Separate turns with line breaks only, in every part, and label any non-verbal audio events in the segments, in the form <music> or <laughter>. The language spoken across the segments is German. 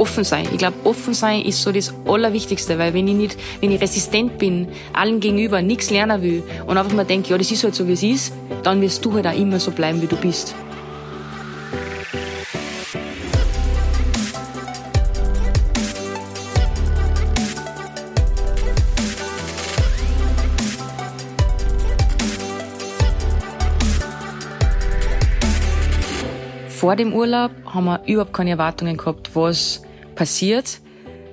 offen sein. Ich glaube, offen sein ist so das Allerwichtigste, weil wenn ich nicht, wenn ich resistent bin, allen gegenüber nichts lernen will und einfach mal denke, ja, das ist halt so, wie es ist, dann wirst du halt auch immer so bleiben, wie du bist. Vor dem Urlaub haben wir überhaupt keine Erwartungen gehabt, was passiert.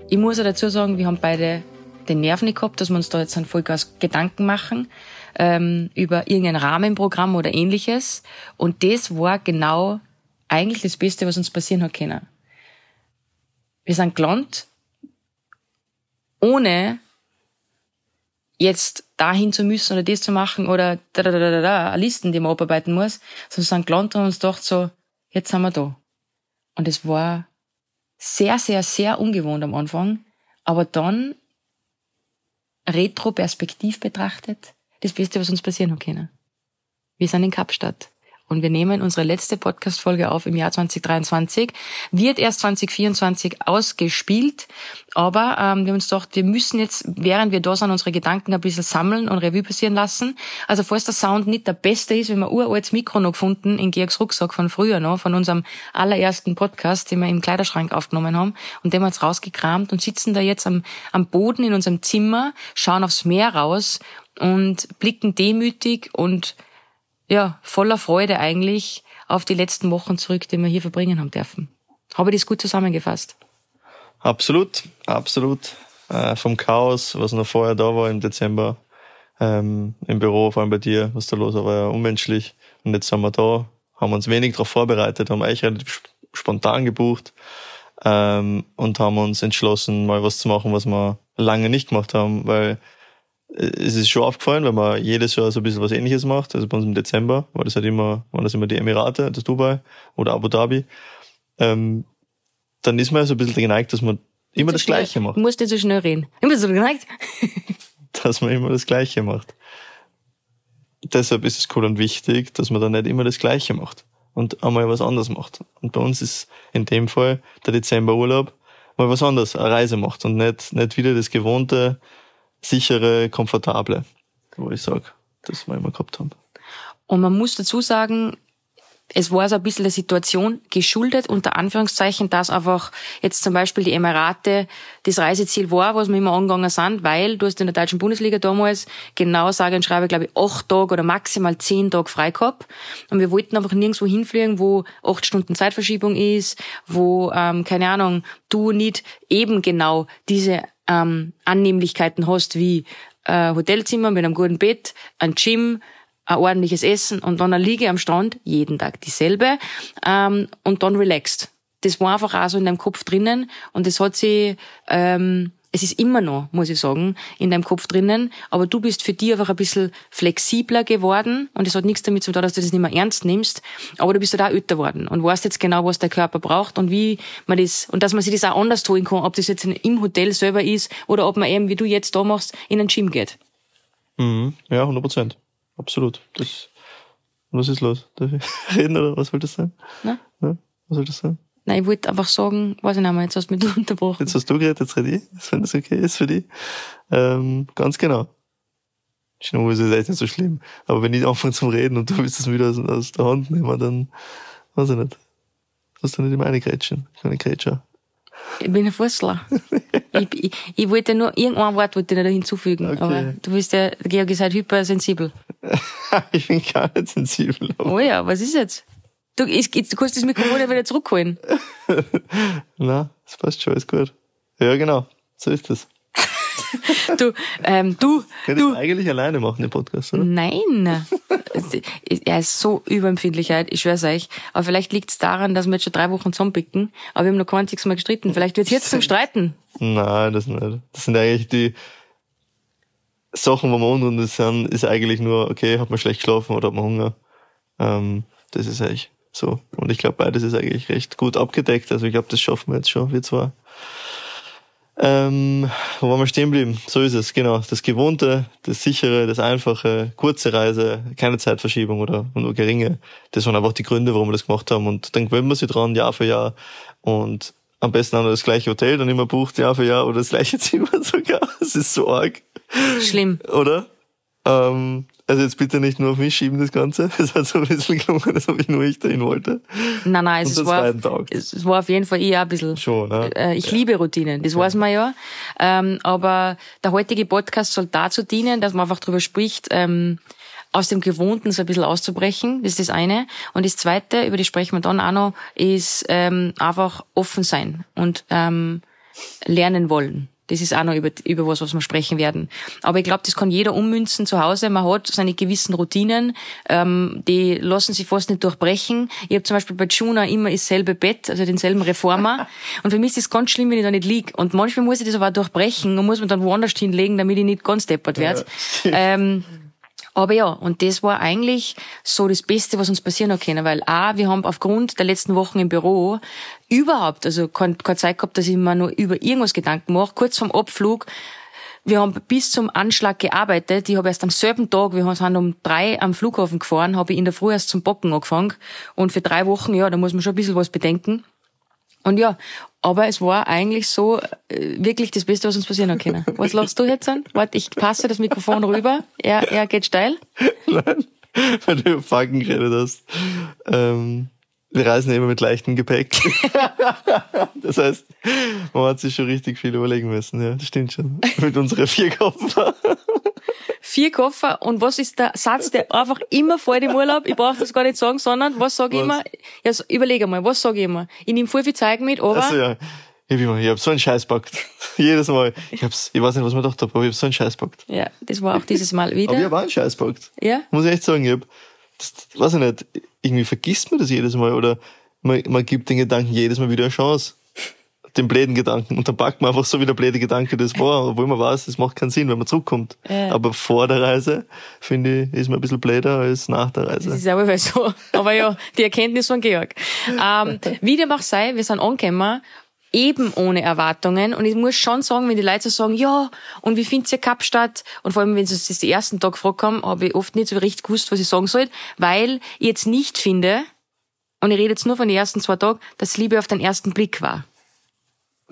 Ich muss auch dazu sagen, wir haben beide den Nerv nicht gehabt, dass wir uns da jetzt ein Vollgas Gedanken machen ähm, über irgendein Rahmenprogramm oder ähnliches. Und das war genau eigentlich das Beste, was uns passieren hat können. Wir sind gelandet, ohne jetzt dahin zu müssen oder das zu machen oder da, da, da, da, da, Listen, die man abarbeiten muss, sondern sind gelandet und uns gedacht so, jetzt sind wir da. Und es war sehr, sehr, sehr ungewohnt am Anfang, aber dann retroperspektiv betrachtet, das Beste, was uns passieren hat können. Wir sind in Kapstadt und wir nehmen unsere letzte Podcast-Folge auf im Jahr 2023. Wird erst 2024 ausgespielt, aber ähm, wir haben uns gedacht, wir müssen jetzt, während wir da sind, unsere Gedanken ein bisschen sammeln und Revue passieren lassen. Also falls der Sound nicht der beste ist, wenn wir uraltes Mikro noch gefunden in Georgs Rucksack von früher noch, von unserem allerersten Podcast, den wir im Kleiderschrank aufgenommen haben und den wir jetzt rausgekramt und sitzen da jetzt am, am Boden in unserem Zimmer, schauen aufs Meer raus und blicken demütig und ja, voller Freude eigentlich auf die letzten Wochen zurück, die wir hier verbringen haben dürfen. Habe ich das gut zusammengefasst?
Absolut, absolut. Äh, vom Chaos, was noch vorher da war im Dezember, ähm, im Büro, vor allem bei dir, was da los war, war ja unmenschlich. Und jetzt sind wir da, haben uns wenig darauf vorbereitet, haben eigentlich relativ spontan gebucht ähm, und haben uns entschlossen, mal was zu machen, was wir lange nicht gemacht haben, weil es ist schon aufgefallen, wenn man jedes Jahr so ein bisschen was ähnliches macht. Also bei uns im Dezember war das halt immer, waren das immer die Emirate, das Dubai oder Abu Dhabi. Ähm, dann ist man ja so ein bisschen geneigt, dass man immer das
schnell.
Gleiche macht.
Du musst nicht so schnell reden. Immer so geneigt. <laughs>
dass man immer das Gleiche macht. Deshalb ist es cool und wichtig, dass man dann nicht immer das Gleiche macht und einmal was anderes macht. Und bei uns ist in dem Fall der Dezemberurlaub mal was anderes, eine Reise macht und nicht, nicht wieder das gewohnte, sichere, komfortable, wo ich sage, das wir immer gehabt haben.
Und man muss dazu sagen, es war so ein bisschen der Situation geschuldet, unter Anführungszeichen, dass einfach jetzt zum Beispiel die Emirate das Reiseziel war, was wir immer angegangen sind, weil du hast in der deutschen Bundesliga damals genau sage und schreibe, glaube ich, acht Tage oder maximal zehn Tage frei gehabt. Und wir wollten einfach nirgendwo hinfliegen, wo acht Stunden Zeitverschiebung ist, wo, ähm, keine Ahnung, du nicht eben genau diese ähm, Annehmlichkeiten hast wie äh, Hotelzimmer mit einem guten Bett, ein Gym, ein ordentliches Essen und dann eine Liege am Strand, jeden Tag dieselbe, ähm, und dann relaxed. Das war einfach auch so in deinem Kopf drinnen und das hat sie ähm, es ist immer noch, muss ich sagen, in deinem Kopf drinnen, aber du bist für dich einfach ein bisschen flexibler geworden und es hat nichts damit zu tun, dass du das nicht mehr ernst nimmst, aber du bist halt auch älter geworden und weißt jetzt genau, was der Körper braucht und wie man das, und dass man sich das auch anders tun kann, ob das jetzt im Hotel selber ist oder ob man eben, wie du jetzt da machst, in ein Gym geht.
Mhm. Ja, 100 Prozent. Absolut. Das, was ist los? Darf <laughs> ich reden oder was soll das sein?
Na?
Ja, was soll das sein?
Nein, ich wollte einfach sagen, weiß ich nicht mehr, jetzt hast du mich <laughs> unterbrochen.
Jetzt hast du geredet, jetzt rede ich, wenn das okay ist für dich. Ähm, ganz genau. Schnur ist echt nicht so schlimm. Aber wenn ich anfange zum Reden und du willst es wieder aus, aus, der Hand nehmen, dann, weiß ich nicht. Hast du nicht immer eine Grätschen? Keine Grätscher.
Ich bin ein Fussler. <laughs> ich, ich, ich wollte nur, irgendein Wort wollte ich noch hinzufügen. Okay. Aber du bist ja, Georg ist halt hypersensibel. <laughs>
ich bin gar nicht sensibel.
Oh ja, was ist jetzt? Du, ich, du kannst das Mikrofon ja wieder zurückholen. <laughs>
Na, das passt schon, ist gut. Ja, genau. So ist das.
du, ähm, du,
Kann du. eigentlich alleine machen, den Podcast, oder?
Nein. <laughs> er ist so überempfindlich, ich schwör's euch. Aber vielleicht liegt's daran, dass wir jetzt schon drei Wochen zusammenpicken, aber wir haben noch kein einziges Mal gestritten. Vielleicht wird's jetzt zum Streiten.
Nein, das nicht. Das sind eigentlich die Sachen, wo wir unrunde sind, ist eigentlich nur, okay, hat man schlecht geschlafen oder hat man Hunger. Ähm, das ist eigentlich so. Und ich glaube, beides ist eigentlich recht gut abgedeckt. Also ich glaube, das schaffen wir jetzt schon, wir zwar. Ähm, wo waren wir stehen geblieben? So ist es, genau. Das Gewohnte, das Sichere, das Einfache, kurze Reise, keine Zeitverschiebung oder nur geringe. Das waren einfach die Gründe, warum wir das gemacht haben. Und dann gewöhnen wir sich dran, Jahr für Jahr. Und am besten auch noch das gleiche Hotel dann immer bucht, Jahr für Jahr, oder das gleiche Zimmer <laughs> sogar. Das ist so arg.
Schlimm.
Oder? Ähm, also jetzt bitte nicht nur auf mich schieben, das Ganze. <laughs> Es hat so ein bisschen gelungen, als ob ich nur ich dahin wollte.
Nein, nein, es,
das
war,
Tag.
es, es war auf jeden Fall eher ein bisschen.
Schon, ne?
Äh, ich liebe Routinen, das weiß man ja. Ähm, aber der heutige Podcast soll dazu dienen, dass man einfach drüber spricht, ähm, aus dem Gewohnten so ein bisschen auszubrechen. Das ist das eine. Und das zweite, über das sprechen wir dann auch noch, ist ähm, einfach offen sein und ähm, lernen wollen. Das ist auch noch über, über was, was wir sprechen werden. Aber ich glaube, das kann jeder ummünzen zu Hause. Man hat seine gewissen Routinen, ähm, die lassen sich fast nicht durchbrechen. Ich habe zum Beispiel bei Juna immer dasselbe Bett, also denselben Reformer. <laughs> und für mich ist es ganz schlimm, wenn ich da nicht lieg. Und manchmal muss ich das aber auch durchbrechen und muss man dann woanders hinlegen, damit ich nicht ganz deppert werde. ähm, aber ja, und das war eigentlich so das Beste, was uns passieren hat können, weil A, wir haben aufgrund der letzten Wochen im Büro überhaupt, also keine, keine Zeit gehabt, dass ich mir nur über irgendwas Gedanken mache. Kurz vorm Abflug, wir haben bis zum Anschlag gearbeitet. Ich habe erst am selben Tag, wir sind um drei am Flughafen gefahren, habe ich in der Früh erst zum Bocken angefangen. Und für drei Wochen, ja, da muss man schon ein bisschen was bedenken. Und ja, aber es war eigentlich so äh, wirklich das Beste, was uns passieren hat können. Was lachst du jetzt an? Warte, ich passe das Mikrofon rüber. Er, er geht steil.
Nein, weil du Fucken geredet hast. Ähm, wir reisen immer mit leichtem Gepäck. <laughs> das heißt, man hat sich schon richtig viel überlegen müssen. Ja, das stimmt schon. Mit unseren vier Koffer.
Vier Koffer und was ist der Satz, der einfach immer vor dem Urlaub, ich brauche das gar nicht sagen, sondern was sage ich immer? Ja, so, überlege mal, was sage ich immer? Ich nehme voll viel Zeug mit, aber
Also ja, ich hab, immer, ich hab so einen Scheiß packt. <laughs> Jedes Mal. Ich hab's, ich weiß nicht, was man gedacht hab, aber ich hab so einen Scheiß packt.
ja, das war auch dieses Mal
Aber ich
wieder.
hab auch einen Scheiß packt.
Ja,
Muss ich echt sagen, ich hab, das, weiß ich nicht, irgendwie vergisst man das jedes Mal oder man, man gibt den Gedanken jedes Mal wieder eine Chance. Den bläden Gedanken. Und dann packt man einfach so wie der bläde Gedanke das war, <laughs> obwohl man weiß, das macht keinen Sinn, wenn man zurückkommt.
Ja.
Aber vor der Reise, finde ich, ist man ein bisschen bläder als nach der
das
Reise.
ist aber weil so. Aber ja, die Erkenntnis von Georg. Ähm, wie dem auch sei, wir sind angekommen, eben ohne Erwartungen. Und ich muss schon sagen, wenn die Leute so sagen, ja, und wie findet ihr Kapstadt? Und vor allem, wenn sie es das den ersten Tag gefragt haben, habe ich oft nicht so richtig gewusst, was ich sagen soll, weil ich jetzt nicht finde, und ich rede jetzt nur von den ersten zwei Tagen, dass Liebe auf den ersten Blick war.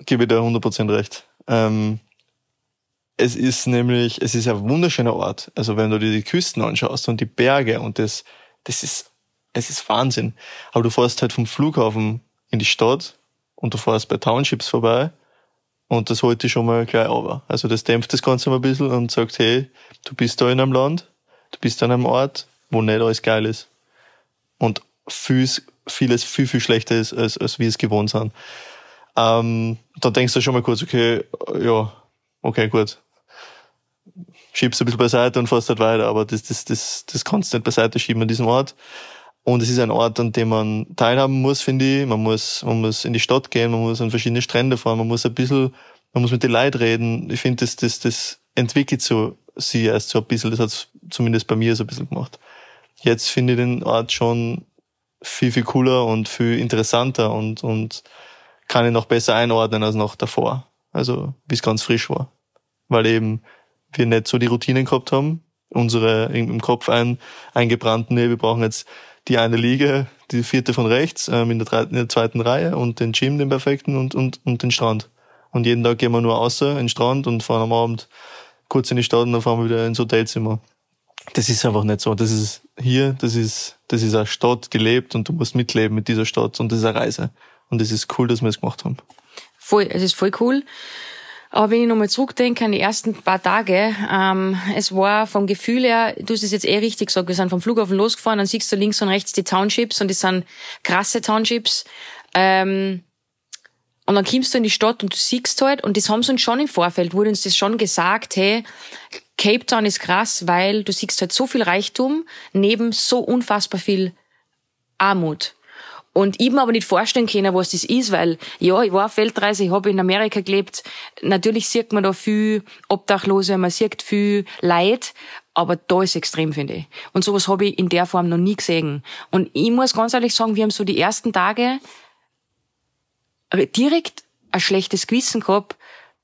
Gebe dir 100% recht. Ähm, es ist nämlich, es ist ein wunderschöner Ort. Also wenn du dir die Küsten anschaust und die Berge und das, das ist, es ist Wahnsinn. Aber du fährst halt vom Flughafen in die Stadt und du fährst bei Townships vorbei und das holt dich schon mal gleich over. Also das dämpft das Ganze mal ein bisschen und sagt, hey, du bist da in einem Land, du bist an einem Ort, wo nicht alles geil ist. Und vieles, vieles viel, viel schlechter ist, als, als wir es gewohnt sind. Ähm, dann denkst du schon mal kurz, okay, ja, okay, gut. Schiebst ein bisschen beiseite und fährst halt weiter, aber das, das, das, das kannst du nicht beiseite schieben an diesem Ort. Und es ist ein Ort, an dem man teilhaben muss, finde ich. Man muss, man muss in die Stadt gehen, man muss an verschiedene Strände fahren, man muss ein bisschen, man muss mit den Leuten reden. Ich finde, das, das, das entwickelt so sie erst so ein bisschen, das hat zumindest bei mir so ein bisschen gemacht. Jetzt finde ich den Ort schon viel, viel cooler und viel interessanter und, und kann ihn noch besser einordnen als noch davor. Also, wie es ganz frisch war. Weil eben wir nicht so die Routinen gehabt haben, unsere im im Kopf ein, eingebrannten, nee, wir brauchen jetzt die eine Liege, die vierte von rechts, ähm, in, der drei- in der zweiten Reihe und den Gym, den perfekten und, und, und den Strand. Und jeden Tag gehen wir nur außer in den Strand und fahren am Abend kurz in die Stadt und dann fahren wir wieder ins Hotelzimmer. Das ist einfach nicht so. Das ist hier, das ist, das ist eine Stadt gelebt und du musst mitleben mit dieser Stadt und das ist eine Reise. Und es ist cool, dass wir es gemacht haben.
Voll, es ist voll cool. Aber wenn ich nochmal zurückdenke an die ersten paar Tage, ähm, es war vom Gefühl her, du hast es jetzt eh richtig gesagt, wir sind vom Flughafen losgefahren, dann siehst du links und rechts die Townships und das sind krasse Townships. Ähm, und dann kommst du in die Stadt und du siehst halt, und das haben sie uns schon im Vorfeld, wurde uns das schon gesagt, hey, Cape Town ist krass, weil du siehst halt so viel Reichtum neben so unfassbar viel Armut. Und ich mir aber nicht vorstellen können, was das ist, weil, ja, ich war auf Weltreise, ich habe in Amerika gelebt. Natürlich sieht man da viel Obdachlose, man sieht viel Leid, aber da ist extrem, finde ich. Und sowas habe ich in der Form noch nie gesehen. Und ich muss ganz ehrlich sagen, wir haben so die ersten Tage direkt ein schlechtes Gewissen gehabt,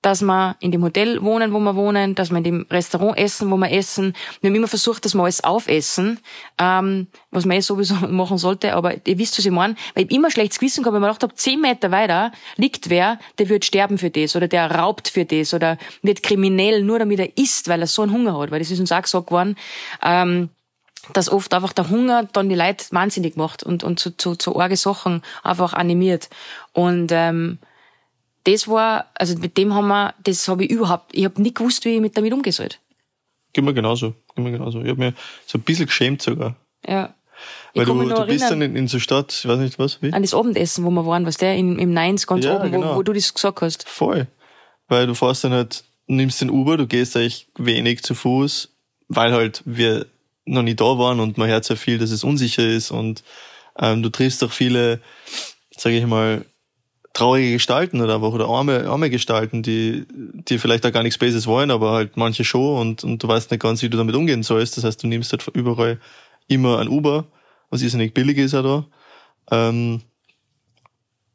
dass wir in dem Hotel wohnen, wo wir wohnen, dass wir in dem Restaurant essen, wo wir essen. Wir haben immer versucht, dass wir alles aufessen, ähm, was man eh sowieso <laughs> machen sollte, aber ihr wisst, was ich meine. Weil ich immer schlechtes Gewissen gehabt, weil ich mir gedacht habe, zehn Meter weiter liegt wer, der wird sterben für das oder der raubt für das oder wird kriminell, nur damit er isst, weil er so einen Hunger hat, weil das ist uns auch gesagt worden. Ähm, dass oft einfach der Hunger dann die Leute wahnsinnig macht und, und zu, zu, zu arge Sachen einfach animiert. Und ähm, das war, also mit dem haben wir, das habe ich überhaupt, ich habe nicht gewusst, wie ich mit damit umgehen soll.
Geht mir genauso, geht mir genauso. Ich habe mir so ein bisschen geschämt sogar.
Ja.
Weil du, du bist dann in, in so Stadt, ich weiß nicht was, wie?
An das Abendessen, wo wir waren, was der, im, im Neins ganz ja, oben, genau. wo, wo du das gesagt hast.
Voll. Weil du fährst dann halt, nimmst den Uber, du gehst eigentlich wenig zu Fuß, weil halt wir noch nie da waren und man hört sehr viel, dass es unsicher ist und ähm, du triffst auch viele, sage ich mal, traurige Gestalten oder einfach oder arme, arme Gestalten, die, die vielleicht auch gar nichts Bases wollen, aber halt manche schon und, und du weißt nicht ganz, wie du damit umgehen sollst. Das heißt, du nimmst halt überall immer ein Uber, was ist nicht billig ist ja da. Ähm,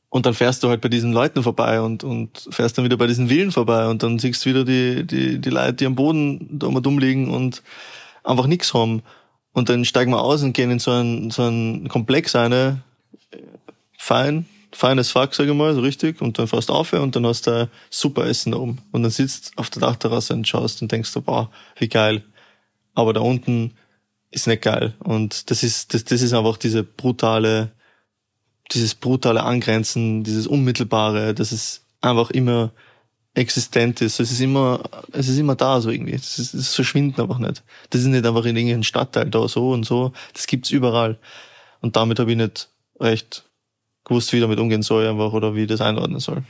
und dann fährst du halt bei diesen Leuten vorbei und, und fährst dann wieder bei diesen Villen vorbei und dann siehst du wieder die, die, die Leute, die am Boden da mal dumm liegen und einfach nichts haben. Und dann steigen wir aus und gehen in so einen, so einen Komplex eine, fein, feines Fuck, sag ich mal, so richtig, und dann fährst du auf und dann hast du super Essen da oben. Und dann sitzt auf der Dachterrasse und schaust und denkst wow, wie geil. Aber da unten ist nicht geil. Und das ist, das, das ist einfach diese brutale, dieses brutale Angrenzen, dieses Unmittelbare, das ist einfach immer existent ist. Es ist immer, es ist immer da so irgendwie. Das, ist, das verschwindet einfach nicht. Das ist nicht einfach in irgendeinem Stadtteil da so und so. Das gibt's überall. Und damit habe ich nicht recht gewusst, wie damit umgehen soll einfach oder wie ich das einordnen soll.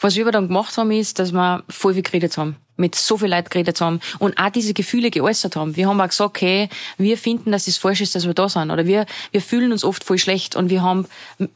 Was wir aber dann gemacht haben, ist, dass wir voll viel geredet haben. Mit so viel Leuten geredet haben und auch diese Gefühle geäußert haben. Wir haben auch gesagt, okay, wir finden, dass es falsch ist, dass wir da sind. Oder wir, wir fühlen uns oft voll schlecht und wir haben,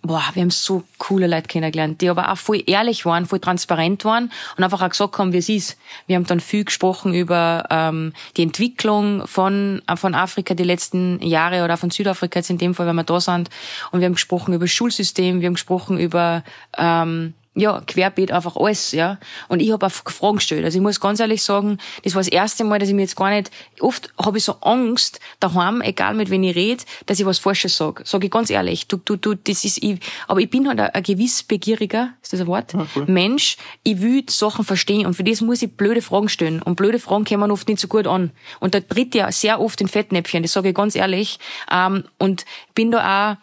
boah, wir haben so coole Leute kennengelernt, die aber auch voll ehrlich waren, voll transparent waren und einfach auch gesagt haben, wie es ist. Wir haben dann viel gesprochen über ähm, die Entwicklung von, von Afrika die letzten Jahre oder von Südafrika jetzt in dem Fall, wenn wir da sind. Und wir haben gesprochen über Schulsystem, wir haben gesprochen über ähm, ja, querbeet einfach alles, ja. Und ich habe auch Fragen gestellt. Also ich muss ganz ehrlich sagen, das war das erste Mal, dass ich mir jetzt gar nicht, oft habe ich so Angst daheim, egal mit wem ich rede, dass ich was Falsches sage. Sage ich ganz ehrlich. Du, du, du, das ist, ich, aber ich bin halt ein, ein gewiss begieriger, ist das ein Wort? Ja, cool. Mensch. Ich will Sachen verstehen und für das muss ich blöde Fragen stellen. Und blöde Fragen kommen oft nicht so gut an. Und da tritt ja sehr oft in Fettnäpfchen, das sage ich ganz ehrlich. Ähm, und bin da auch,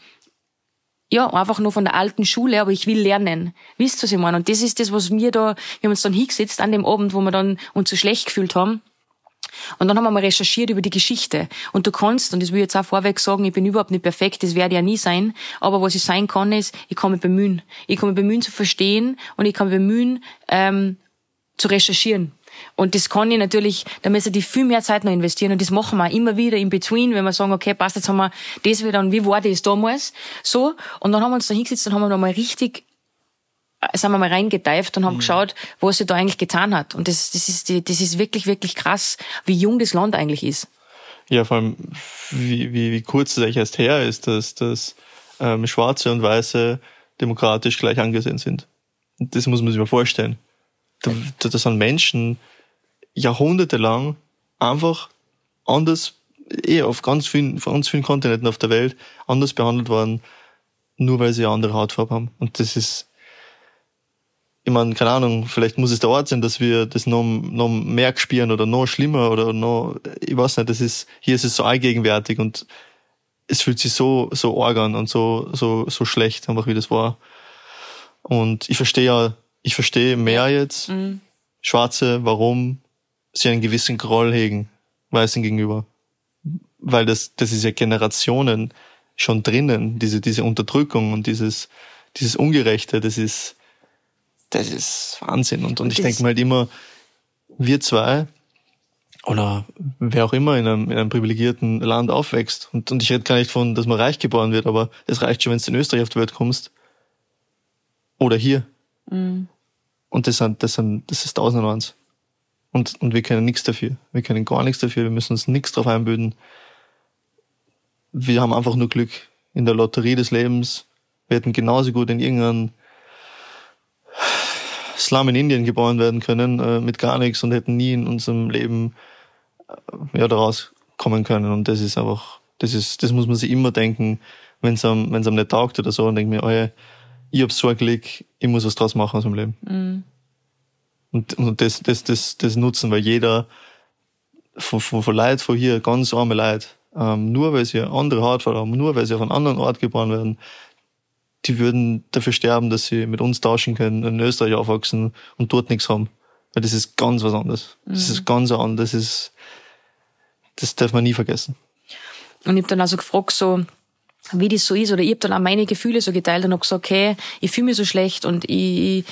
ja, einfach nur von der alten Schule, aber ich will lernen. Wisst ihr, was ich meine? Und das ist das, was wir da, wir haben uns dann hingesetzt an dem Abend, wo wir dann uns so schlecht gefühlt haben. Und dann haben wir mal recherchiert über die Geschichte. Und du kannst, und das will ich jetzt auch vorweg sagen, ich bin überhaupt nicht perfekt, das werde ich ja nie sein. Aber was ich sein kann, ist, ich kann mich bemühen. Ich kann mich bemühen zu verstehen und ich kann mich bemühen, ähm, zu recherchieren. Und das kann ich natürlich, da müssen die viel mehr Zeit noch investieren. Und das machen wir immer wieder in between, wenn wir sagen, okay, passt, jetzt haben wir das wieder und wie war das damals? So. Und dann haben wir uns da hingesetzt und haben wir nochmal richtig äh, sind wir mal reingeteift und haben mhm. geschaut, was sie da eigentlich getan hat. Und das, das, ist, das ist wirklich, wirklich krass, wie jung das Land eigentlich ist.
Ja, vor allem, wie, wie, wie kurz es eigentlich erst her ist, dass, dass ähm, Schwarze und Weiße demokratisch gleich angesehen sind. Das muss man sich mal vorstellen. Da, da sind Menschen jahrhundertelang einfach anders, eh auf ganz vielen, auf ganz vielen Kontinenten auf der Welt anders behandelt worden, nur weil sie eine andere Hautfarbe haben. Und das ist, ich meine, keine Ahnung, vielleicht muss es der Ort sein, dass wir das noch, noch mehr spüren oder noch schlimmer oder noch, ich weiß nicht, das ist, hier ist es so allgegenwärtig und es fühlt sich so, so arg an und so, so, so schlecht, einfach wie das war. Und ich verstehe ja ich verstehe mehr jetzt, mhm. Schwarze, warum sie einen gewissen Groll hegen, Weißen gegenüber. Weil das, das ist ja Generationen schon drinnen, diese, diese Unterdrückung und dieses, dieses Ungerechte, das ist, das ist Wahnsinn. Und, und ich denke mal halt immer, wir zwei, oder wer auch immer in einem, in einem privilegierten Land aufwächst, und, und ich rede gar nicht von, dass man reich geboren wird, aber es reicht schon, wenn du in Österreich auf die Welt kommst. Oder hier. Mhm. Und das, sind, das, sind, das ist tausend und eins. Und, wir können nichts dafür. Wir können gar nichts dafür. Wir müssen uns nichts drauf einbilden. Wir haben einfach nur Glück in der Lotterie des Lebens. Wir hätten genauso gut in irgendeinem Slum in Indien geboren werden können, äh, mit gar nichts und hätten nie in unserem Leben äh, ja, daraus kommen können. Und das ist einfach, das ist, das muss man sich immer denken, wenn es einem, wenn's einem nicht taugt oder so, und denke mir, oh ja, ich hab so Glück, ich muss was draus machen aus meinem Leben.
Mhm.
Und, und das, das, das, das nutzen, weil jeder von, von, von Leid von hier, ganz arme Leid, ähm, nur weil sie eine andere Hautfarbe haben, nur weil sie auf einem anderen Ort geboren werden, die würden dafür sterben, dass sie mit uns tauschen können, in Österreich aufwachsen und dort nichts haben. Weil das ist ganz was anderes. Das ist ganz anders. Das ist, das darf man nie vergessen.
Und ich hab dann also gefragt, so, wie das so ist, oder ich hab dann auch meine Gefühle so geteilt und hab gesagt, okay, ich fühle mich so schlecht und ich,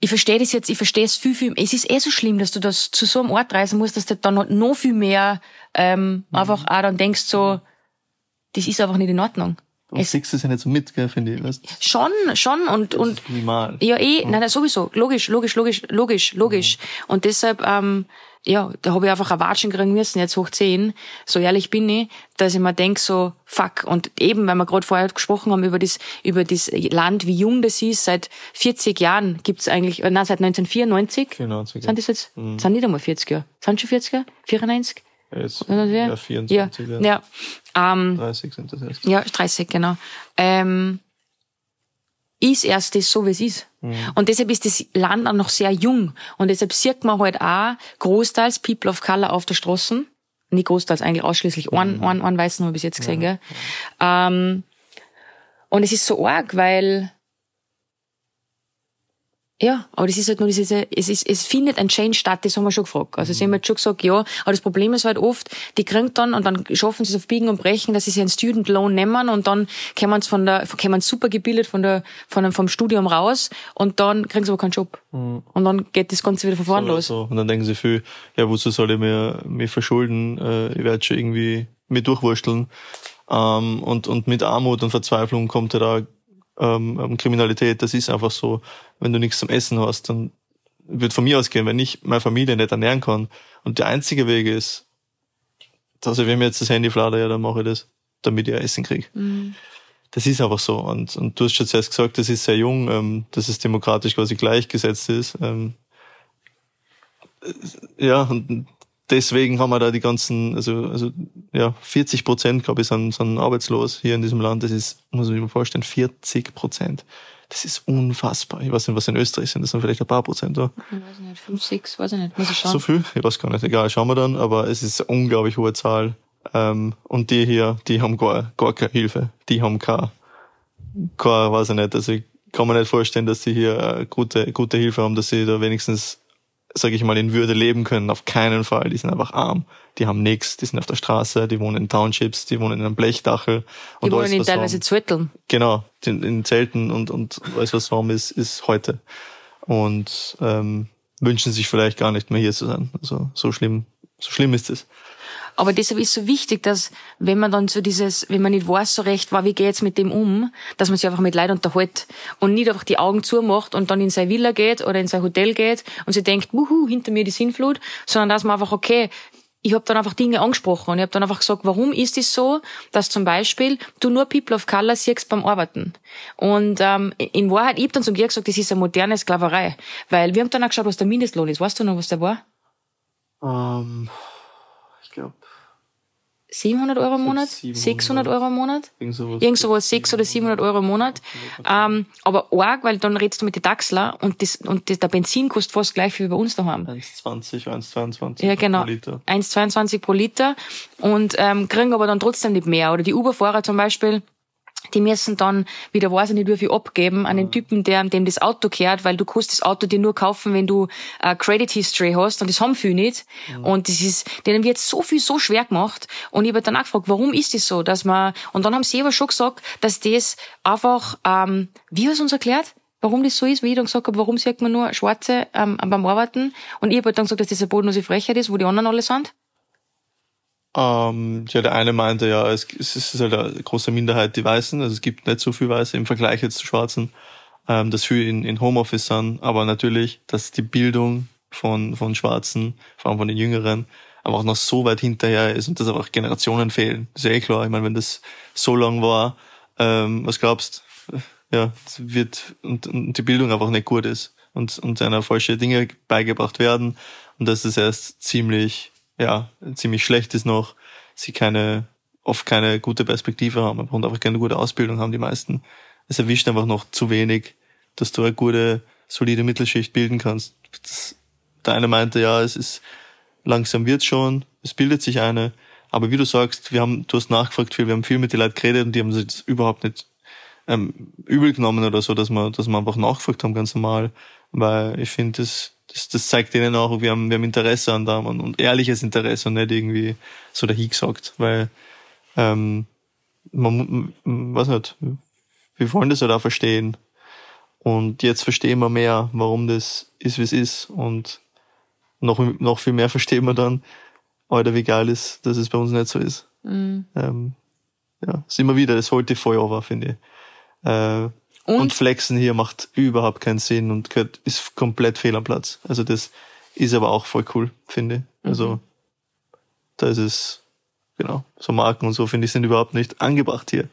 ich verstehe das jetzt, ich verstehe es viel, viel, es ist eh so schlimm, dass du das zu so einem Ort reisen musst, dass du dann noch viel mehr ähm, mhm. einfach auch dann denkst so, das ist einfach nicht in Ordnung.
Du es, siehst es ja nicht so mit, gell, finde ich. Weißt?
Schon, schon und
das
und
minimal.
ja eh, mhm. nein, sowieso, logisch, logisch, logisch, logisch, logisch. Mhm. Und deshalb ähm, ja, da habe ich einfach ein Watschen kriegen müssen, jetzt hoch zehn. So ehrlich bin ich, dass ich mir denk so, fuck. Und eben, weil wir gerade vorher gesprochen haben über das, über das Land, wie jung das ist, seit 40 Jahren gibt's eigentlich, äh, nein, seit 1994.
94.
Sind das jetzt, mhm. sind nicht einmal 40 Jahre. Sind schon 40 Jahre? 94?
Jetzt, ja, 24.
Ja, ja. Ähm,
30 sind das jetzt.
Ja, 30, genau. Ähm, ist erst das so, wie es ist. Mhm. Und deshalb ist das Land auch noch sehr jung. Und deshalb sieht man halt auch großteils People of Color auf der Straßen. Nicht großteils, eigentlich ausschließlich mhm. einen, einen, einen Weißen habe ich bis jetzt gesehen, gell? Ähm, und es ist so arg, weil ja, aber das ist halt nur diese, es ist, es findet ein Change statt, das haben wir schon gefragt. Also, sie haben halt schon gesagt, ja, aber das Problem ist halt oft, die kriegen dann, und dann schaffen sie es auf Biegen und Brechen, dass sie sich einen Student Loan nehmen und dann kommen sie von der, kommen super gebildet von der, von dem, vom Studium raus und dann kriegen sie aber keinen Job. Mhm. Und dann geht das Ganze wieder von vorne los.
So. Und dann denken sie viel, ja, wozu soll ich mir, mir verschulden? Äh, ich werde schon irgendwie mir durchwursteln. Ähm, und, und mit Armut und Verzweiflung kommt ja da ähm, ähm, Kriminalität. Das ist einfach so. Wenn du nichts zum Essen hast, dann wird von mir ausgehen, wenn ich meine Familie nicht ernähren kann und der einzige Weg ist, also wenn mir jetzt das Handy flattert, ja, dann mache ich das, damit ich Essen kriege. Mhm. Das ist einfach so. Und, und du hast schon zuerst gesagt, das ist sehr jung, ähm, dass es demokratisch quasi gleichgesetzt ist. Ähm, ja, und deswegen haben wir da die ganzen, also, also ja, 40 Prozent, glaube ich, sind, sind arbeitslos hier in diesem Land. Das ist, muss man sich mal vorstellen, 40 Prozent. Das ist unfassbar. Ich weiß nicht, was in Österreich sind. Das sind vielleicht ein paar Prozent da.
Ich weiß nicht, 5, 6, weiß ich nicht. Muss ich schauen.
So viel? Ich weiß gar nicht. Egal, schauen wir dann. Aber es ist eine unglaublich hohe Zahl. Ähm, und die hier, die haben gar, gar keine Hilfe. Die haben keine, keine, weiß ich nicht. Also ich kann mir nicht vorstellen, dass sie hier gute, gute Hilfe haben, dass sie da wenigstens sage ich mal, in Würde leben können. Auf keinen Fall. Die sind einfach arm. Die haben nichts. Die sind auf der Straße. Die wohnen in Townships. Die wohnen in einem Blechdachel.
Und die wohnen in teilweise Zwetteln.
Genau. In, in Zelten und, und alles, was warm ist, ist heute. Und ähm, wünschen sich vielleicht gar nicht mehr hier zu sein. Also so schlimm, so schlimm ist es.
Aber deshalb ist so wichtig, dass wenn man dann so dieses, wenn man nicht weiß so recht, war, wie geht jetzt mit dem um, dass man sich einfach mit Leid unterhält und nicht einfach die Augen zumacht und dann in seine Villa geht oder in sein Hotel geht und sie denkt, wuhu, hinter mir die Sinnflut, sondern dass man einfach, okay, ich habe dann einfach Dinge angesprochen und ich habe dann einfach gesagt, warum ist es so, dass zum Beispiel du nur People of Color siehst beim Arbeiten. Und ähm, in Wahrheit, ich habe dann zu dir gesagt, das ist eine moderne Sklaverei. Weil wir haben dann auch geschaut, was der Mindestlohn ist. Weißt du noch, was der war?
Um, ähm,
700 Euro im Monat, 700, 600 Euro im Monat, irgend sowas, irgend sowas 600 oder 700 Euro im Monat. Ähm, aber arg, weil dann redest du mit den Taxler und, das, und das, der Benzin kostet fast gleich wie bei uns daheim.
1,20, 1,22
ja, genau,
pro Liter.
1,22 pro Liter und ähm, kriegen aber dann trotzdem nicht mehr. Oder die Uberfahrer zum Beispiel, die müssen dann wieder weiß ich nicht wie viel abgeben an den Typen, der dem das Auto kehrt, weil du kannst das Auto dir nur kaufen, wenn du äh, Credit History hast und das haben viele nicht. Mhm. Und das ist, denen wird so viel so schwer gemacht. Und ich habe dann auch gefragt, warum ist das so, dass man, und dann haben sie aber schon gesagt, dass das einfach, ähm, wie hast du uns erklärt? Warum das so ist, wie ich dann gesagt habe, warum sieht man nur Schwarze ähm, beim Arbeiten? Und ich habe halt dann gesagt, dass das eine bodenlose Frechheit ist, wo die anderen alle sind.
Ähm, ja, der eine meinte ja, es, es ist halt eine große Minderheit, die Weißen, also es gibt nicht so viel Weiße im Vergleich jetzt zu Schwarzen, ähm, dass viele in, in Homeoffice sind, aber natürlich, dass die Bildung von, von Schwarzen, vor allem von den Jüngeren, aber auch noch so weit hinterher ist und dass einfach Generationen fehlen. Das ist ja eh klar. Ich meine, wenn das so lang war, ähm, was glaubst ja, wird und, und die Bildung einfach nicht gut ist und, und einer falsche Dinge beigebracht werden und dass es erst ziemlich, ja, ziemlich schlecht ist noch, sie keine, oft keine gute Perspektive haben und einfach keine gute Ausbildung haben, die meisten. Es erwischt einfach noch zu wenig, dass du eine gute, solide Mittelschicht bilden kannst. Das, der eine meinte, ja, es ist, langsam wird schon, es bildet sich eine, aber wie du sagst, wir haben, du hast nachgefragt viel, wir haben viel mit den Leuten geredet und die haben sich jetzt überhaupt nicht ähm, übel genommen oder so, dass wir, dass wir einfach nachgefragt haben, ganz normal. Weil ich finde, das, das, das zeigt denen auch, wir haben, wir haben Interesse an da und, ehrliches Interesse und nicht irgendwie so dahin gesagt. Weil ähm, man, weiß nicht, wir wollen das halt auch verstehen. Und jetzt verstehen wir mehr, warum das ist, wie es ist. Und noch, noch viel mehr <laughs> verstehen wir dann, Alter, wie geil ist, dass es bei uns nicht so ist. Mhm. Ähm, ja, ist immer wieder, das holt die voll over, finde ich. Äh, und? und? Flexen hier macht überhaupt keinen Sinn und ist komplett fehl am Platz. Also das ist aber auch voll cool, finde ich. Also mhm. da ist es, genau, so Marken und so, finde ich, sind überhaupt nicht angebracht hier.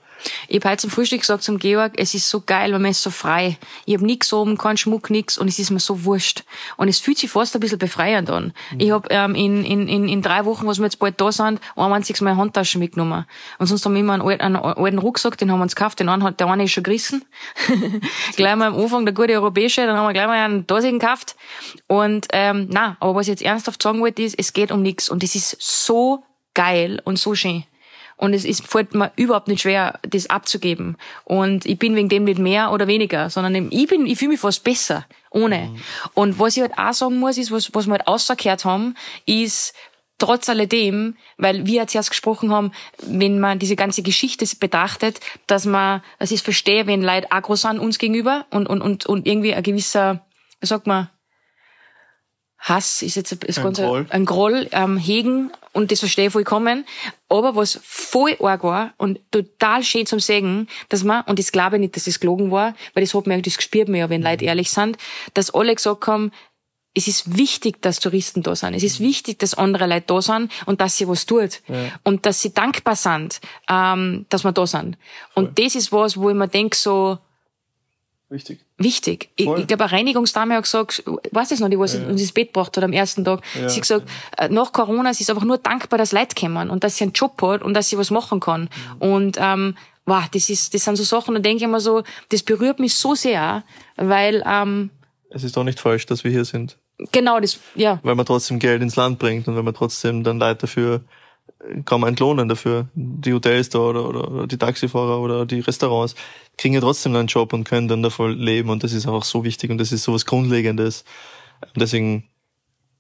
Ich habe heute zum Frühstück gesagt zum Georg, es ist so geil, weil man ist so frei. Ich habe nix oben, keinen Schmuck, nix und es ist mir so wurscht. Und es fühlt sich fast ein bisschen befreiend an. Mhm. Ich habe ähm, in, in, in, in drei Wochen, was wir jetzt bald da sind, ein einziges Mal eine Handtasche mitgenommen. Und sonst haben wir immer einen alten, einen alten Rucksack, den haben wir uns gekauft, den einen hat, der eine ist schon gerissen. <laughs> gleich mal am Anfang der gute europäische, dann haben wir gleich mal einen Dosigen gekauft. Und ähm, na, aber was ich jetzt ernsthaft sagen wollte, ist, es geht um nix. Und es ist so geil und so schön. Und es ist, fällt mir überhaupt nicht schwer, das abzugeben. Und ich bin wegen dem nicht mehr oder weniger, sondern ich bin, ich fühle mich fast besser, ohne. Mhm. Und was ich halt auch sagen muss, ist, was, was wir halt ausgehört haben, ist, trotz alledem, weil wir jetzt erst gesprochen haben, wenn man diese ganze Geschichte betrachtet, dass man, dass ich verstehe, wenn Leute aggro sind uns gegenüber und, und, und, und irgendwie ein gewisser, wie sagt man, Hass ist jetzt ist ein, ganz Groll. ein Groll ähm, hegen und das verstehe ich vollkommen. Aber was voll arg war und total schön zum Sehen, dass man, und das glaube ich nicht, dass das gelogen war, weil das hat man, das gespürt man ja, wenn Leute ehrlich sind, dass alle gesagt haben, es ist wichtig, dass Touristen da sind. Es ist wichtig, dass andere Leute da sind und dass sie was tut. Ja. Und dass sie dankbar sind, ähm, dass wir da sind. Voll. Und das ist was, wo ich mir denke, so,
Wichtig.
Wichtig. Ich, ich glaube, eine Reinigungsdame hat gesagt, weiß das noch, die was ja. uns ins Bett gebracht hat am ersten Tag. Ja. Sie hat gesagt, äh, nach Corona, sie ist einfach nur dankbar, dass Leute kommen und dass sie einen Job hat und dass sie was machen kann. Mhm. Und, ähm, wow, das ist, das sind so Sachen, da denke ich immer so, das berührt mich so sehr, weil, ähm,
Es ist doch nicht falsch, dass wir hier sind.
Genau, das, ja.
Weil man trotzdem Geld ins Land bringt und wenn man trotzdem dann Leute dafür kann man entlohnen dafür. Die Hotels da oder, oder die Taxifahrer oder die Restaurants kriegen ja trotzdem einen Job und können dann davon leben und das ist einfach so wichtig und das ist so was Grundlegendes. Und deswegen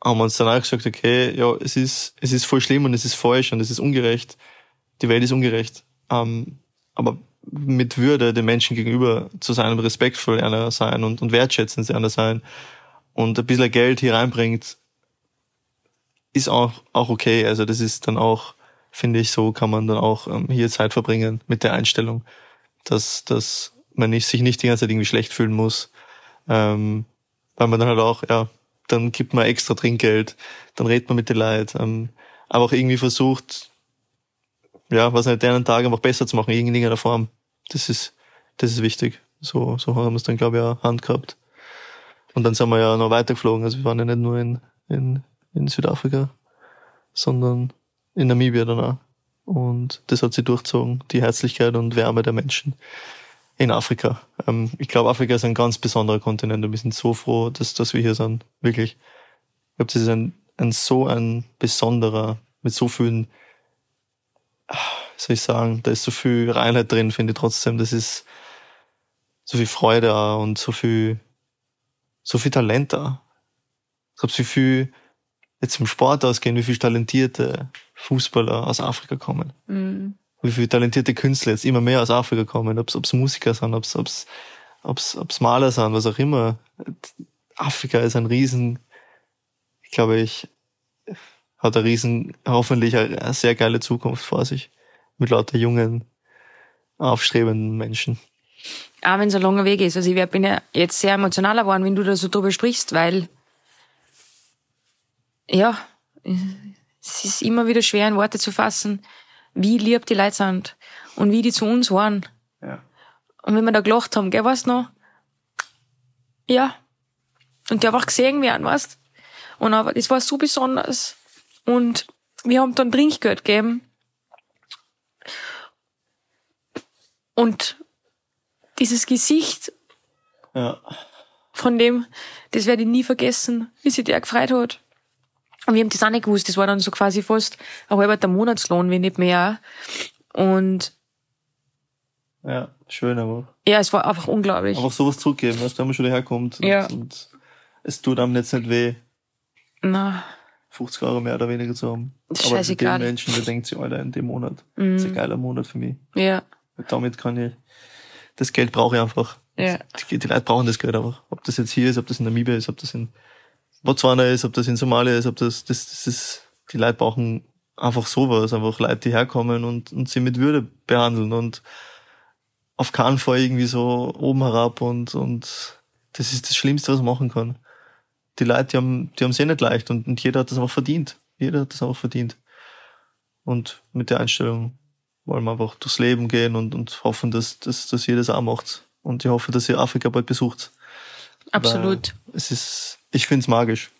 haben wir uns dann auch gesagt, okay, ja, es ist, es ist voll schlimm und es ist falsch und es ist ungerecht. Die Welt ist ungerecht. Ähm, aber mit Würde den Menschen gegenüber zu sein, respektvoll einer sein und, und wertschätzend einer sein und ein bisschen Geld hier reinbringt, ist auch, auch okay. Also das ist dann auch, finde ich, so kann man dann auch ähm, hier Zeit verbringen mit der Einstellung, dass, dass man nicht, sich nicht die ganze Zeit irgendwie schlecht fühlen muss. Ähm, weil man dann halt auch, ja, dann gibt man extra Trinkgeld, dann redet man mit den Leuten, ähm, aber auch irgendwie versucht, ja, was nicht, deren Tag einfach besser zu machen, in irgendeiner Form. Das ist, das ist wichtig. So, so haben wir es dann, glaube ich, auch Hand gehabt. Und dann sind wir ja noch weitergeflogen. Also wir waren ja nicht nur in, in in Südafrika, sondern in Namibia danach. Und das hat sie durchzogen, die Herzlichkeit und Wärme der Menschen in Afrika. Ähm, ich glaube, Afrika ist ein ganz besonderer Kontinent und wir sind so froh, dass, dass wir hier sind. Wirklich. Ich glaube, das ist ein, ein so ein besonderer, mit so vielen, soll ich sagen, da ist so viel Reinheit drin, finde ich trotzdem. Das ist so viel Freude und so viel, so viel Talent da. Ich glaube, so viel jetzt im Sport ausgehen, wie viele talentierte Fußballer aus Afrika kommen. Mhm. Wie viele talentierte Künstler jetzt immer mehr aus Afrika kommen, ob es Musiker sind, ob es Maler sind, was auch immer. Afrika ist ein riesen, ich glaube ich, hat ein riesen, hoffentlich eine sehr geile Zukunft vor sich. Mit lauter jungen, aufstrebenden Menschen.
Auch wenn es ein langer Weg ist. Also ich bin ja jetzt sehr emotionaler geworden, wenn du da so drüber sprichst, weil ja, es ist immer wieder schwer in Worte zu fassen, wie lieb die Leute sind und wie die zu uns waren. Ja. Und wenn wir da gelacht haben, gell, weißt du noch? Ja. und die einfach gesehen werden, weißt Und aber das war so besonders. Und wir haben dann Trinkgeld gegeben. Und dieses Gesicht
Ja.
von dem, das werde ich nie vergessen, wie sich der gefreut hat. Und wir haben das auch nicht gewusst. Das war dann so quasi fast ein halber der Monatslohn, wenn nicht mehr. Und
Ja, schön, aber
ja, es war einfach unglaublich.
einfach sowas zurückgeben, weißt du, wenn man schon daherkommt. Und,
Ja.
und es tut einem jetzt nicht weh,
Na,
50 Euro mehr oder weniger zu haben.
Ist
aber
scheißegal.
den Menschen, der denkt sich, Alter, in dem Monat,
Mhm.
das ist ein geiler Monat für mich.
ja,
Und damit kann ich, das Geld brauche ich einfach.
ja,
Die, die Leute brauchen das Geld einfach. Ob das jetzt hier ist, ob das in Namibia ist, ob das in Botswana ist, ob das in Somalia ist, ob das, das, das ist, die Leute brauchen einfach sowas, einfach Leute, die herkommen und, und sie mit Würde behandeln und auf keinen Fall irgendwie so oben herab und, und das ist das Schlimmste, was man machen kann. Die Leute, die haben, die haben es eh nicht leicht und, und jeder hat das einfach verdient. Jeder hat das einfach verdient. Und mit der Einstellung wollen wir einfach durchs Leben gehen und, und hoffen, dass, dass, dass ihr das auch macht. Und ich hoffe, dass ihr Afrika bald besucht.
Absolut.
Es ist, ich find's magisch.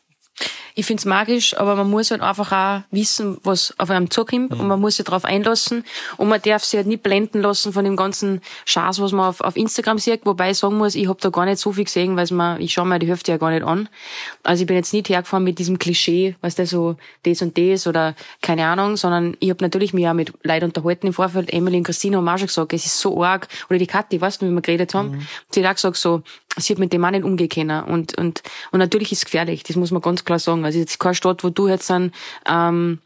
Ich find's magisch, aber man muss halt einfach auch wissen, was auf einem zukommt und man muss sich darauf einlassen und man darf sich halt nicht blenden lassen von dem ganzen Schaß, was man auf, auf Instagram sieht, wobei ich sagen muss, ich hab da gar nicht so viel gesehen, weil man, ich schaue mir die Hälfte ja gar nicht an. Also ich bin jetzt nicht hergefahren mit diesem Klischee, was der so das und das oder keine Ahnung, sondern ich hab natürlich mich auch mit Leuten unterhalten im Vorfeld. Emily und Christine haben auch schon gesagt, es ist so arg. Oder die Kathi, weißt du, wie wir geredet haben, sie hat auch gesagt so, sie hat mit dem auch nicht umgehen können. Und, und, und natürlich ist es gefährlich, das muss man ganz klar sagen. Also jetzt keine Stadt, wo du jetzt dann ähm,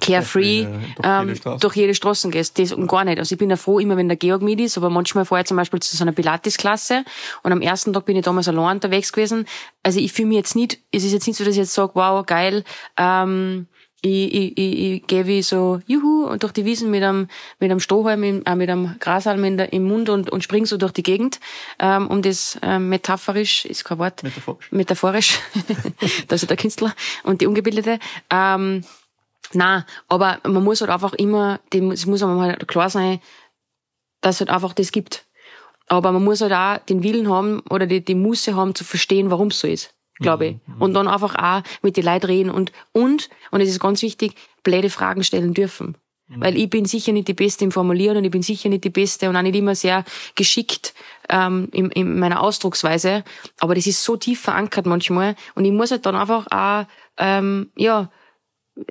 carefree
ja, durch
ähm,
jede Straße.
durch jede Straßen gehst. Das und gar nicht. Also ich bin ja froh, immer wenn der Georg mit ist, aber manchmal fahre ich zum Beispiel zu so einer Pilates-Klasse und am ersten Tag bin ich damals allein unterwegs gewesen. Also ich fühle mich jetzt nicht, es ist jetzt nicht so, dass ich jetzt sage, wow, geil, ähm, ich, ich, ich, ich gehe wie so, juhu, und durch die Wiesen mit einem, mit einem Strohhalm, im, äh, mit einem Grashalm in der, im Mund und, und spring so durch die Gegend, ähm, um das ähm, metaphorisch, ist kein Wort,
Metaphorisch.
metaphorisch, <laughs> das ist der Künstler und die Ungebildete, ähm, na, aber man muss halt einfach immer, es muss einem halt klar sein, dass es halt einfach das gibt. Aber man muss halt auch den Willen haben oder die, die Muße haben zu verstehen, warum es so ist, glaube ich. Und dann einfach auch mit den Leuten reden und, und, und es ist ganz wichtig, blöde Fragen stellen dürfen. Weil ich bin sicher nicht die Beste im Formulieren und ich bin sicher nicht die Beste und auch nicht immer sehr geschickt ähm, in, in meiner Ausdrucksweise. Aber das ist so tief verankert manchmal und ich muss halt dann einfach auch, ähm, ja,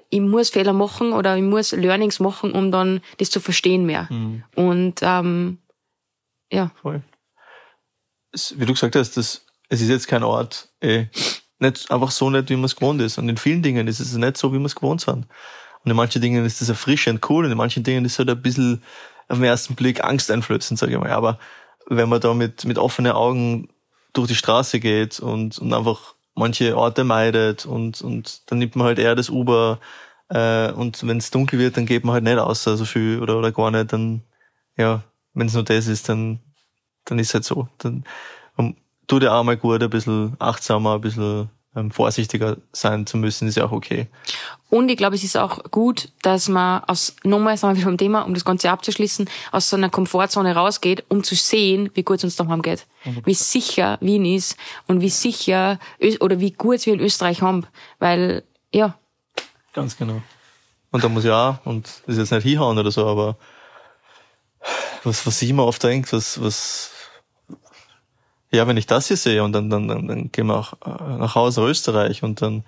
ich muss Fehler machen oder ich muss Learnings machen, um dann das zu verstehen mehr. Und ähm, ja,
Voll. Wie du gesagt hast, das, es ist jetzt kein Ort, eh, nicht, einfach so nicht, wie man es gewohnt ist. Und in vielen Dingen ist es nicht so, wie wir es gewohnt sind. Und in manchen Dingen ist das erfrischend cool und in manchen Dingen ist es halt ein bisschen auf den ersten Blick angsteinflößend, sage ich mal. Aber wenn man da mit, mit offenen Augen durch die Straße geht und, und einfach manche Orte meidet und, und dann nimmt man halt eher das Uber äh, und wenn es dunkel wird, dann geht man halt nicht aus so viel oder, oder gar nicht, dann ja, wenn es nur das ist, dann, dann ist halt so. Dann tut ja auch mal gut, ein bisschen achtsamer, ein bisschen ähm, vorsichtiger sein zu müssen, ist ja auch okay.
Und ich glaube, es ist auch gut, dass man aus, nochmal sind wir beim Thema, um das Ganze abzuschließen, aus so einer Komfortzone rausgeht, um zu sehen, wie gut es uns daheim geht. Wie sicher Wien ist und wie sicher, oder wie gut wir in Österreich haben. Weil, ja,
Ganz genau. Und da muss ich auch, und das ist jetzt nicht hinhauen oder so, aber was, was ich immer oft denke, was, was, ja, wenn ich das hier sehe und dann, dann, dann, dann gehen wir auch äh, nach Hause Österreich und dann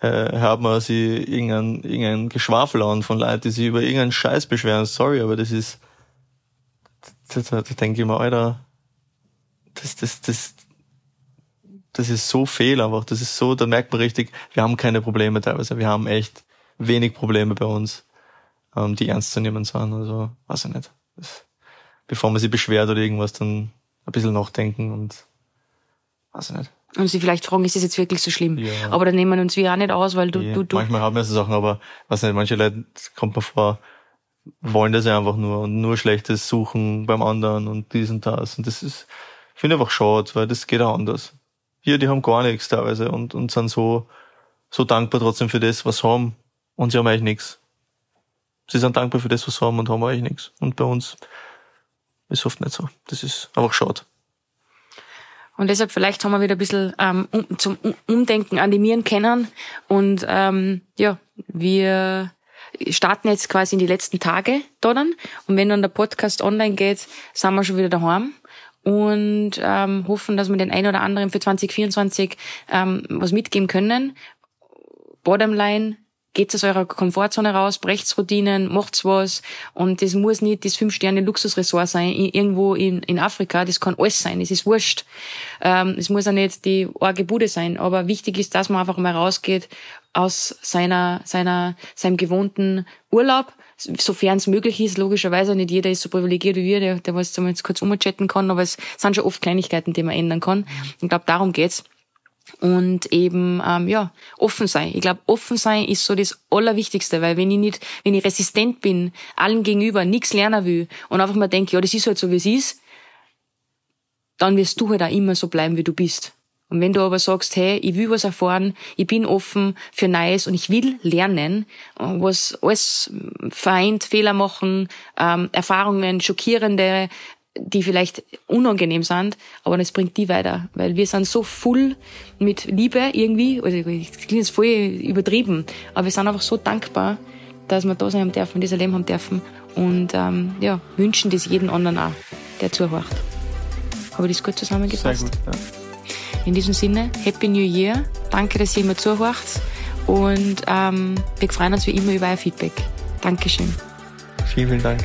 äh, hört man sie irgendein, irgendein Geschwafel an von Leuten, die sich über irgendeinen Scheiß beschweren. Sorry, aber das ist, da, da, da denke ich mir, Alter, das, das, das, das ist so fehl einfach. Das ist so, da merkt man richtig, wir haben keine Probleme teilweise. Wir haben echt wenig Probleme bei uns, ähm, die ernst zu nehmen sind. Also, weiß ich nicht. Das, bevor man sich beschwert oder irgendwas, dann ein bisschen nachdenken und weiß ich nicht.
und sie vielleicht fragen, ist das jetzt wirklich so schlimm?
Ja.
Aber dann nehmen wir uns wir auch nicht aus, weil du,
Die-
du, du,
Manchmal haben wir so Sachen, aber weiß nicht, manche Leute, kommt mir vor, wollen das einfach nur und nur Schlechtes suchen beim anderen und dies und das. Und das ist, ich finde einfach schade, weil das geht auch anders. Hier, die haben gar nichts teilweise und, und sind so, so dankbar trotzdem für das, was sie haben. Und sie haben eigentlich nichts. Sie sind dankbar für das, was sie haben und haben eigentlich nichts. Und bei uns ist oft nicht so. Das ist einfach schade.
Und deshalb vielleicht haben wir wieder ein bisschen ähm, um, zum Umdenken animieren können. Und ähm, ja, wir starten jetzt quasi in die letzten Tage da dann. Und wenn dann der Podcast online geht, sind wir schon wieder daheim und ähm, hoffen, dass wir den einen oder anderen für 2024 ähm, was mitgeben können. Bottomline, geht aus eurer Komfortzone raus, brecht's Routinen, macht's was. Und das muss nicht das Fünf-Sterne-Luxusressort sein, irgendwo in, in Afrika. Das kann alles sein, es ist wurscht. Ähm, es muss ja nicht die arge Bude sein. Aber wichtig ist, dass man einfach mal rausgeht aus seiner, seiner, seinem gewohnten Urlaub, sofern es möglich ist. Logischerweise nicht jeder ist so privilegiert wie wir, der, der was jetzt kurz umchatten kann, aber es sind schon oft Kleinigkeiten, die man ändern kann. Ich glaube, darum geht's und eben ähm, ja offen sein. Ich glaube, offen sein ist so das Allerwichtigste, weil wenn ich nicht, wenn ich resistent bin, allen gegenüber nichts lernen will und einfach mal denke, ja, das ist halt so wie es ist, dann wirst du halt auch immer so bleiben, wie du bist. Und wenn du aber sagst, hey, ich will was erfahren, ich bin offen für Neues und ich will lernen, was alles vereint, Fehler machen, ähm, Erfahrungen, schockierende die vielleicht unangenehm sind, aber das bringt die weiter, weil wir sind so voll mit Liebe irgendwie, also das klingt jetzt voll übertrieben, aber wir sind einfach so dankbar, dass wir da sein haben dürfen, dieses Leben haben dürfen und ähm, ja, wünschen das jeden anderen auch, der zuhört. Habe ich das gut zusammengefasst? Sehr gut, ja. In diesem Sinne, Happy New Year, danke, dass ihr immer zuhört und ähm, wir freuen uns wie immer über euer Feedback. Dankeschön.
Vielen, vielen Dank.